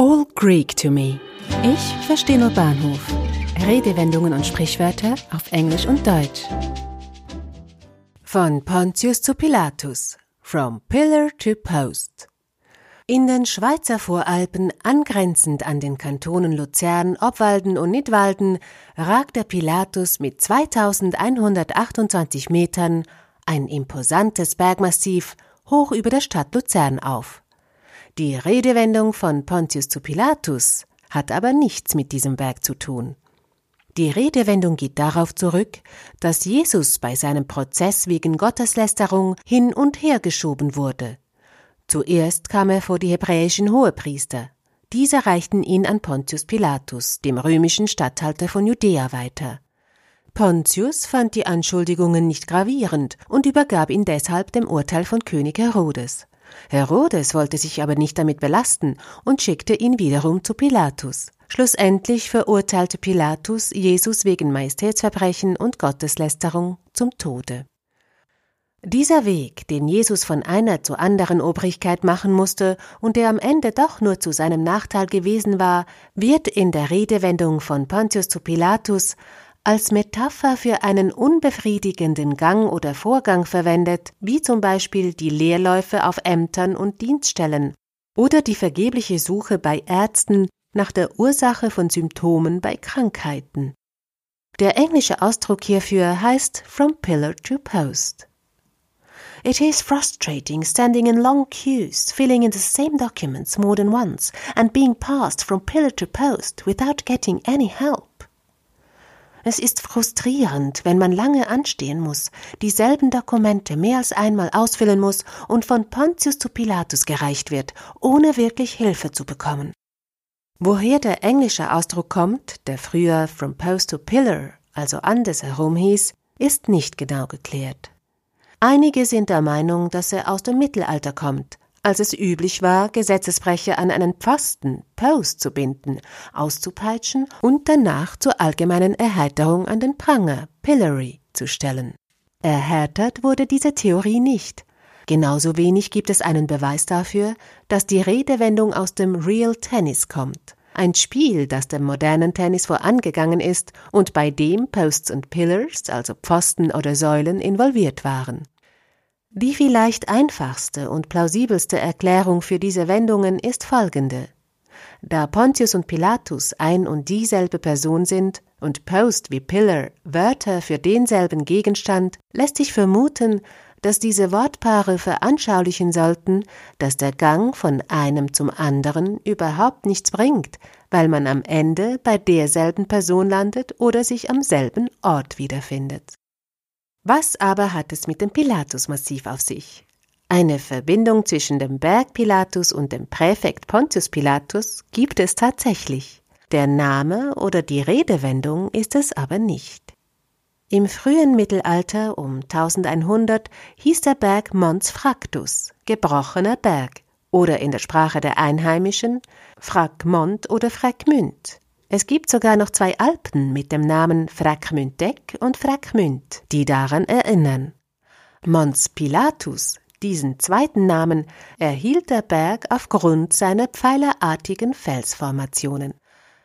All Greek to me. Ich verstehe nur Bahnhof. Redewendungen und Sprichwörter auf Englisch und Deutsch. Von Pontius zu Pilatus. From Pillar to Post. In den Schweizer Voralpen, angrenzend an den Kantonen Luzern, Obwalden und Nidwalden, ragt der Pilatus mit 2128 Metern, ein imposantes Bergmassiv, hoch über der Stadt Luzern auf. Die Redewendung von Pontius zu Pilatus hat aber nichts mit diesem Berg zu tun. Die Redewendung geht darauf zurück, dass Jesus bei seinem Prozess wegen Gotteslästerung hin und her geschoben wurde. Zuerst kam er vor die hebräischen Hohepriester. Diese reichten ihn an Pontius Pilatus, dem römischen Statthalter von Judäa, weiter. Pontius fand die Anschuldigungen nicht gravierend und übergab ihn deshalb dem Urteil von König Herodes. Herodes wollte sich aber nicht damit belasten und schickte ihn wiederum zu Pilatus. Schlussendlich verurteilte Pilatus Jesus wegen Majestätsverbrechen und Gotteslästerung zum Tode. Dieser Weg, den Jesus von einer zur anderen Obrigkeit machen musste und der am Ende doch nur zu seinem Nachteil gewesen war, wird in der Redewendung von Pontius zu Pilatus als Metapher für einen unbefriedigenden Gang oder Vorgang verwendet, wie zum Beispiel die Leerläufe auf Ämtern und Dienststellen oder die vergebliche Suche bei Ärzten nach der Ursache von Symptomen bei Krankheiten. Der englische Ausdruck hierfür heißt from pillar to post. It is frustrating standing in long queues, filling in the same documents more than once, and being passed from pillar to post without getting any help. Es ist frustrierend, wenn man lange anstehen muss, dieselben Dokumente mehr als einmal ausfüllen muss und von Pontius zu Pilatus gereicht wird, ohne wirklich Hilfe zu bekommen. Woher der englische Ausdruck kommt, der früher from post to pillar, also andersherum hieß, ist nicht genau geklärt. Einige sind der Meinung, dass er aus dem Mittelalter kommt, als es üblich war, Gesetzesbrecher an einen Pfosten, Post zu binden, auszupeitschen und danach zur allgemeinen Erheiterung an den Pranger, Pillory, zu stellen. Erhärtert wurde diese Theorie nicht. Genauso wenig gibt es einen Beweis dafür, dass die Redewendung aus dem Real Tennis kommt. Ein Spiel, das dem modernen Tennis vorangegangen ist und bei dem Posts und Pillars, also Pfosten oder Säulen, involviert waren. Die vielleicht einfachste und plausibelste Erklärung für diese Wendungen ist folgende. Da Pontius und Pilatus ein und dieselbe Person sind und Post wie Pillar Wörter für denselben Gegenstand, lässt sich vermuten, dass diese Wortpaare veranschaulichen sollten, dass der Gang von einem zum anderen überhaupt nichts bringt, weil man am Ende bei derselben Person landet oder sich am selben Ort wiederfindet. Was aber hat es mit dem Pilatus-Massiv auf sich? Eine Verbindung zwischen dem Berg Pilatus und dem Präfekt Pontius Pilatus gibt es tatsächlich. Der Name oder die Redewendung ist es aber nicht. Im frühen Mittelalter um 1100 hieß der Berg Mons Fractus, gebrochener Berg, oder in der Sprache der Einheimischen Fragmont oder Fragmünd. Es gibt sogar noch zwei Alpen mit dem Namen Fragmündeck und Fragmünd, die daran erinnern. Mons Pilatus, diesen zweiten Namen, erhielt der Berg aufgrund seiner pfeilerartigen Felsformationen.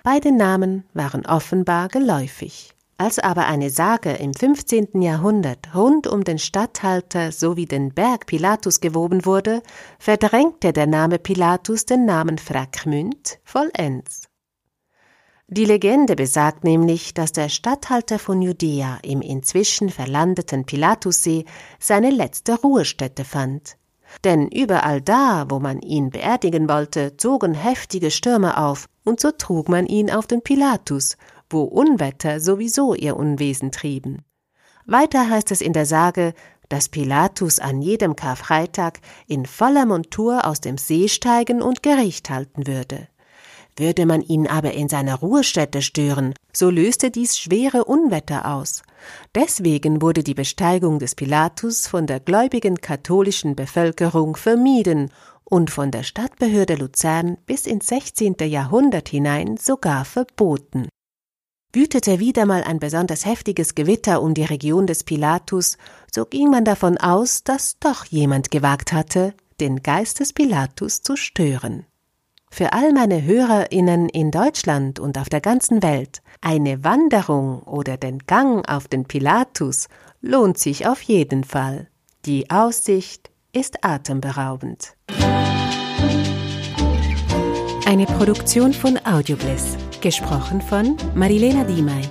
Beide Namen waren offenbar geläufig. Als aber eine Sage im 15. Jahrhundert rund um den Statthalter sowie den Berg Pilatus gewoben wurde, verdrängte der Name Pilatus den Namen Fragmünd vollends. Die Legende besagt nämlich, dass der Statthalter von Judäa im inzwischen verlandeten Pilatussee seine letzte Ruhestätte fand. Denn überall da, wo man ihn beerdigen wollte, zogen heftige Stürme auf, und so trug man ihn auf den Pilatus, wo Unwetter sowieso ihr Unwesen trieben. Weiter heißt es in der Sage, dass Pilatus an jedem Karfreitag in voller Montur aus dem See steigen und Gericht halten würde. Würde man ihn aber in seiner Ruhestätte stören, so löste dies schwere Unwetter aus. Deswegen wurde die Besteigung des Pilatus von der gläubigen katholischen Bevölkerung vermieden und von der Stadtbehörde Luzern bis ins 16. Jahrhundert hinein sogar verboten. Wütete wieder mal ein besonders heftiges Gewitter um die Region des Pilatus, so ging man davon aus, dass doch jemand gewagt hatte, den Geist des Pilatus zu stören. Für all meine Hörerinnen in Deutschland und auf der ganzen Welt, eine Wanderung oder den Gang auf den Pilatus lohnt sich auf jeden Fall. Die Aussicht ist atemberaubend. Eine Produktion von Audiobliss, gesprochen von Marilena Diemey.